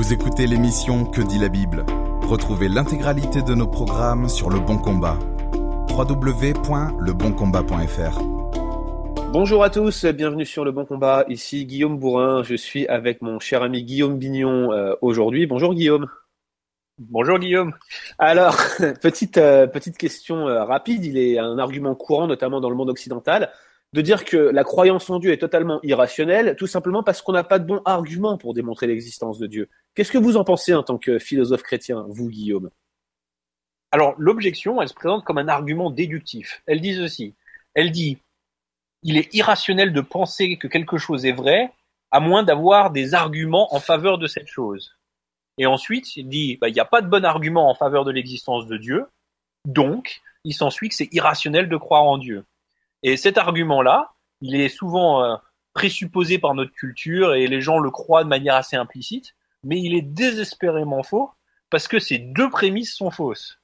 Vous écoutez l'émission Que dit la Bible Retrouvez l'intégralité de nos programmes sur Le Bon Combat. www.leboncombat.fr Bonjour à tous, bienvenue sur Le Bon Combat. Ici Guillaume Bourrin, je suis avec mon cher ami Guillaume Bignon euh, aujourd'hui. Bonjour Guillaume. Bonjour Guillaume. Alors, petite, euh, petite question euh, rapide, il est un argument courant, notamment dans le monde occidental, de dire que la croyance en Dieu est totalement irrationnelle, tout simplement parce qu'on n'a pas de bons arguments pour démontrer l'existence de Dieu. Qu'est-ce que vous en pensez en tant que philosophe chrétien, vous Guillaume? Alors, l'objection, elle se présente comme un argument déductif. Elle dit ceci. Elle dit, il est irrationnel de penser que quelque chose est vrai, à moins d'avoir des arguments en faveur de cette chose. Et ensuite, il dit, bah, il n'y a pas de bon argument en faveur de l'existence de Dieu, donc il s'ensuit que c'est irrationnel de croire en Dieu. Et cet argument-là, il est souvent euh, présupposé par notre culture et les gens le croient de manière assez implicite, mais il est désespérément faux parce que ces deux prémices sont fausses.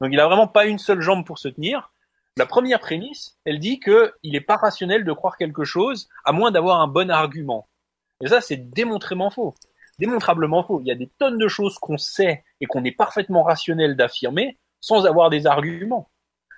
Donc il n'a vraiment pas une seule jambe pour se tenir. La première prémisse, elle dit qu'il n'est pas rationnel de croire quelque chose à moins d'avoir un bon argument. Et ça, c'est démontrément faux démontrablement faux. Il y a des tonnes de choses qu'on sait et qu'on est parfaitement rationnel d'affirmer sans avoir des arguments.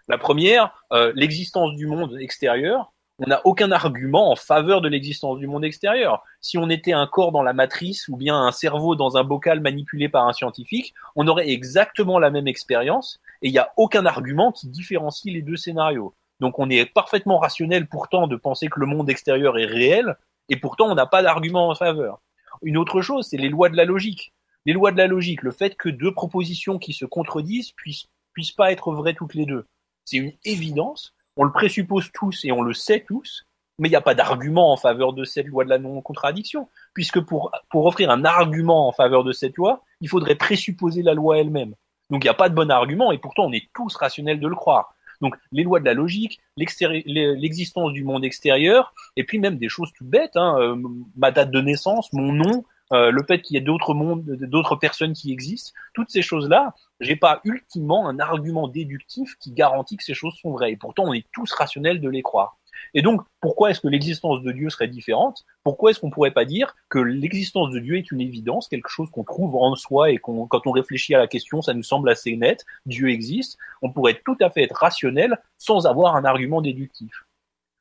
La première, euh, l'existence du monde extérieur. On n'a aucun argument en faveur de l'existence du monde extérieur. Si on était un corps dans la matrice ou bien un cerveau dans un bocal manipulé par un scientifique, on aurait exactement la même expérience et il n'y a aucun argument qui différencie les deux scénarios. Donc on est parfaitement rationnel pourtant de penser que le monde extérieur est réel et pourtant on n'a pas d'argument en faveur. Une autre chose, c'est les lois de la logique. Les lois de la logique, le fait que deux propositions qui se contredisent puissent, puissent pas être vraies toutes les deux. C'est une évidence, on le présuppose tous et on le sait tous, mais il n'y a pas d'argument en faveur de cette loi de la non-contradiction, puisque pour, pour offrir un argument en faveur de cette loi, il faudrait présupposer la loi elle-même. Donc il n'y a pas de bon argument, et pourtant on est tous rationnels de le croire. Donc les lois de la logique, l'existence du monde extérieur, et puis même des choses tout bêtes, hein, euh, ma date de naissance, mon nom, euh, le fait qu'il y ait d'autres mondes, d'autres personnes qui existent, toutes ces choses-là, j'ai pas ultimement un argument déductif qui garantit que ces choses sont vraies. Et pourtant, on est tous rationnels de les croire. Et donc, pourquoi est-ce que l'existence de Dieu serait différente? Pourquoi est-ce qu'on pourrait pas dire que l'existence de Dieu est une évidence, quelque chose qu'on trouve en soi et qu'on, quand on réfléchit à la question, ça nous semble assez net, Dieu existe, on pourrait tout à fait être rationnel sans avoir un argument déductif.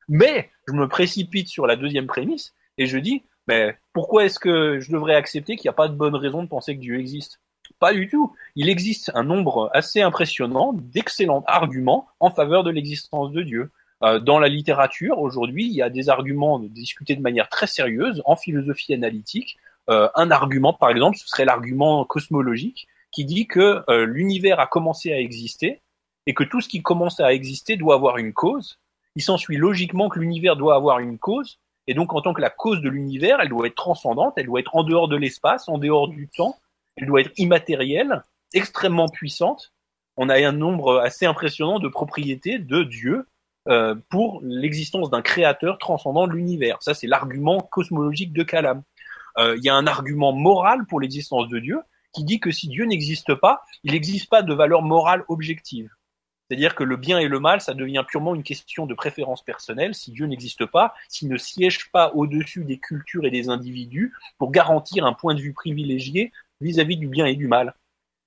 Mais je me précipite sur la deuxième prémisse et je dis, mais pourquoi est-ce que je devrais accepter qu'il n'y a pas de bonne raison de penser que Dieu existe? Pas du tout. Il existe un nombre assez impressionnant d'excellents arguments en faveur de l'existence de Dieu. Euh, dans la littérature, aujourd'hui, il y a des arguments discutés de manière très sérieuse en philosophie analytique. Euh, un argument, par exemple, ce serait l'argument cosmologique qui dit que euh, l'univers a commencé à exister et que tout ce qui commence à exister doit avoir une cause. Il s'ensuit logiquement que l'univers doit avoir une cause, et donc en tant que la cause de l'univers, elle doit être transcendante, elle doit être en dehors de l'espace, en dehors du temps, elle doit être immatérielle, extrêmement puissante. On a un nombre assez impressionnant de propriétés de Dieu euh, pour l'existence d'un créateur transcendant de l'univers. Ça, c'est l'argument cosmologique de Kalam. Euh, il y a un argument moral pour l'existence de Dieu qui dit que si Dieu n'existe pas, il n'existe pas de valeur morale objective. C'est-à-dire que le bien et le mal, ça devient purement une question de préférence personnelle. Si Dieu n'existe pas, s'il ne siège pas au-dessus des cultures et des individus pour garantir un point de vue privilégié vis-à-vis -vis du bien et du mal.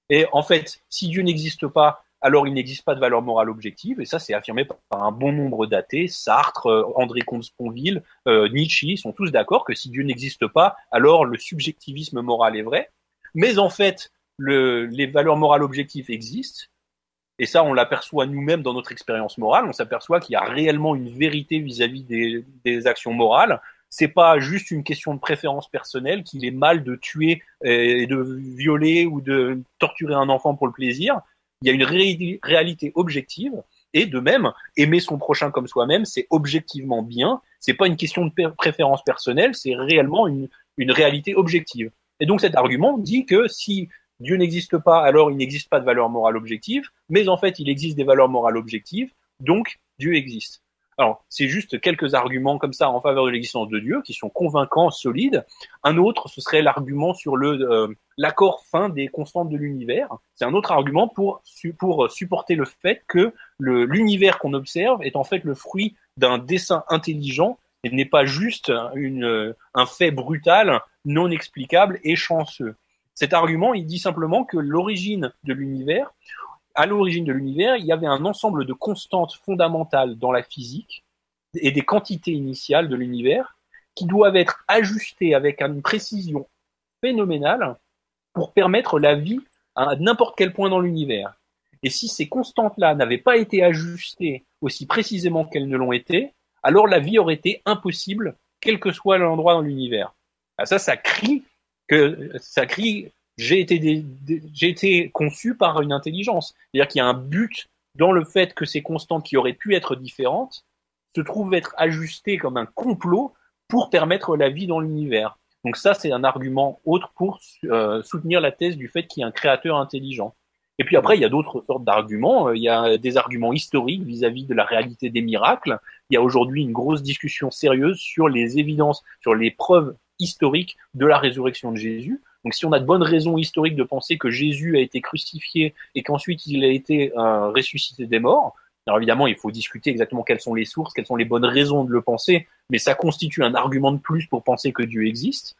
Et en fait, si Dieu n'existe pas, alors il n'existe pas de valeur morale objective, et ça c'est affirmé par un bon nombre d'athées, Sartre, euh, André Comte-Sponville, euh, Nietzsche, sont tous d'accord que si Dieu n'existe pas, alors le subjectivisme moral est vrai. Mais en fait, les valeurs morales objectives existent, et ça on l'aperçoit nous-mêmes dans notre expérience morale, on s'aperçoit qu'il y a réellement une vérité vis-à-vis des, actions morales, c'est pas juste une question de préférence personnelle qu'il est mal de tuer et de violer ou de torturer un enfant pour le plaisir il y a une réalité objective. Et de même, aimer son prochain comme soi-même, c'est objectivement bien. C'est pas une question de préférence personnelle, c'est réellement une, une réalité objective. Et donc cet argument dit que si Dieu n'existe pas, alors il n'existe pas de valeur morale objective, mais en fait il existe des valeurs morales objectives, donc Dieu existe. Alors, c'est juste quelques arguments comme ça en faveur de l'existence de Dieu qui sont convaincants, solides. Un autre, ce serait l'argument sur euh, l'accord fin des constantes de l'univers. C'est un autre argument pour supporter le fait que l'univers qu'on observe est en fait le fruit d'un dessin intelligent et n'est pas juste un fait brutal, non explicable et chanceux. Cet argument, il dit simplement que l'origine de l'univers, à l'origine de l'univers, il y avait un ensemble de constantes fondamentales dans la physique et des quantités initiales de l'univers qui doivent être ajustées avec une précision phénoménale pour permettre la vie à n'importe quel point dans l'univers. Et si ces constantes-là n'avaient pas été ajustées aussi précisément qu'elles ne l'ont été, alors la vie aurait été impossible, quel que soit l'endroit dans l'univers. Ah, ça, ça crie que ça crie j'ai été j'ai été conçu par une intelligence. C'est-à-dire qu'il y a un but dans le fait que ces constantes qui auraient pu être différentes se trouvent être ajustées comme un complot pour permettre la vie dans l'univers. Donc ça, c'est un argument autre pour euh, soutenir la thèse du fait qu'il y a un créateur intelligent. Et puis après, il y a d'autres sortes d'arguments. Il y a des arguments historiques vis-à-vis -vis de la réalité des miracles. Il y a aujourd'hui une grosse discussion sérieuse sur les évidences, sur les preuves historiques de la résurrection de Jésus. Donc si on a de bonnes raisons historiques de penser que Jésus a été crucifié et qu'ensuite il a été euh, ressuscité des morts, alors évidemment il faut discuter exactement quelles sont les sources, quelles sont les bonnes raisons de le penser, mais ça constitue un argument de plus pour penser que Dieu existe.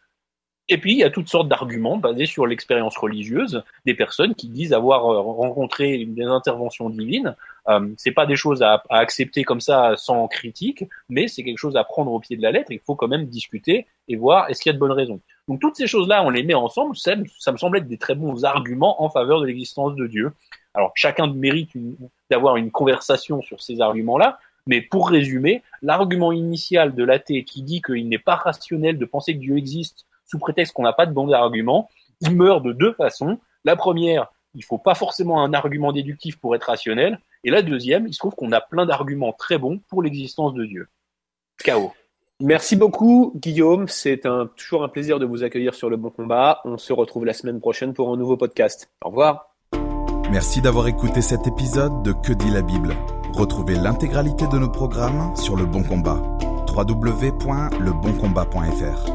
Et puis, il y a toutes sortes d'arguments basés sur l'expérience religieuse des personnes qui disent avoir euh, rencontré des interventions divines. Euh, c'est pas des choses à, accepter comme ça sans critique, mais c'est quelque chose à prendre au pied de la lettre. Il faut quand même discuter et voir est-ce qu'il y a de bonnes raisons. Donc toutes ces choses-là, on les met ensemble. Ça, ça me semble être des très bons arguments en faveur de l'existence de Dieu. Alors chacun mérite d'avoir une conversation sur ces arguments-là, mais pour résumer, l'argument initial de l'athée qui dit qu'il n'est pas rationnel de penser que Dieu existe sous prétexte qu'on n'a pas de bons arguments, il meurt de deux façons. La première, il faut pas forcément un argument déductif pour être rationnel. Et la deuxième, il se trouve qu'on a plein d'arguments très bons pour l'existence de Dieu. Chaos. Merci beaucoup, Guillaume. C'est un, toujours un plaisir de vous accueillir sur le bon combat. On se retrouve la semaine prochaine pour un nouveau podcast. Au revoir. Merci d'avoir écouté cet épisode de Que dit la Bible. Retrouvez l'intégralité de nos programmes sur le bon combat. www.leboncombat.fr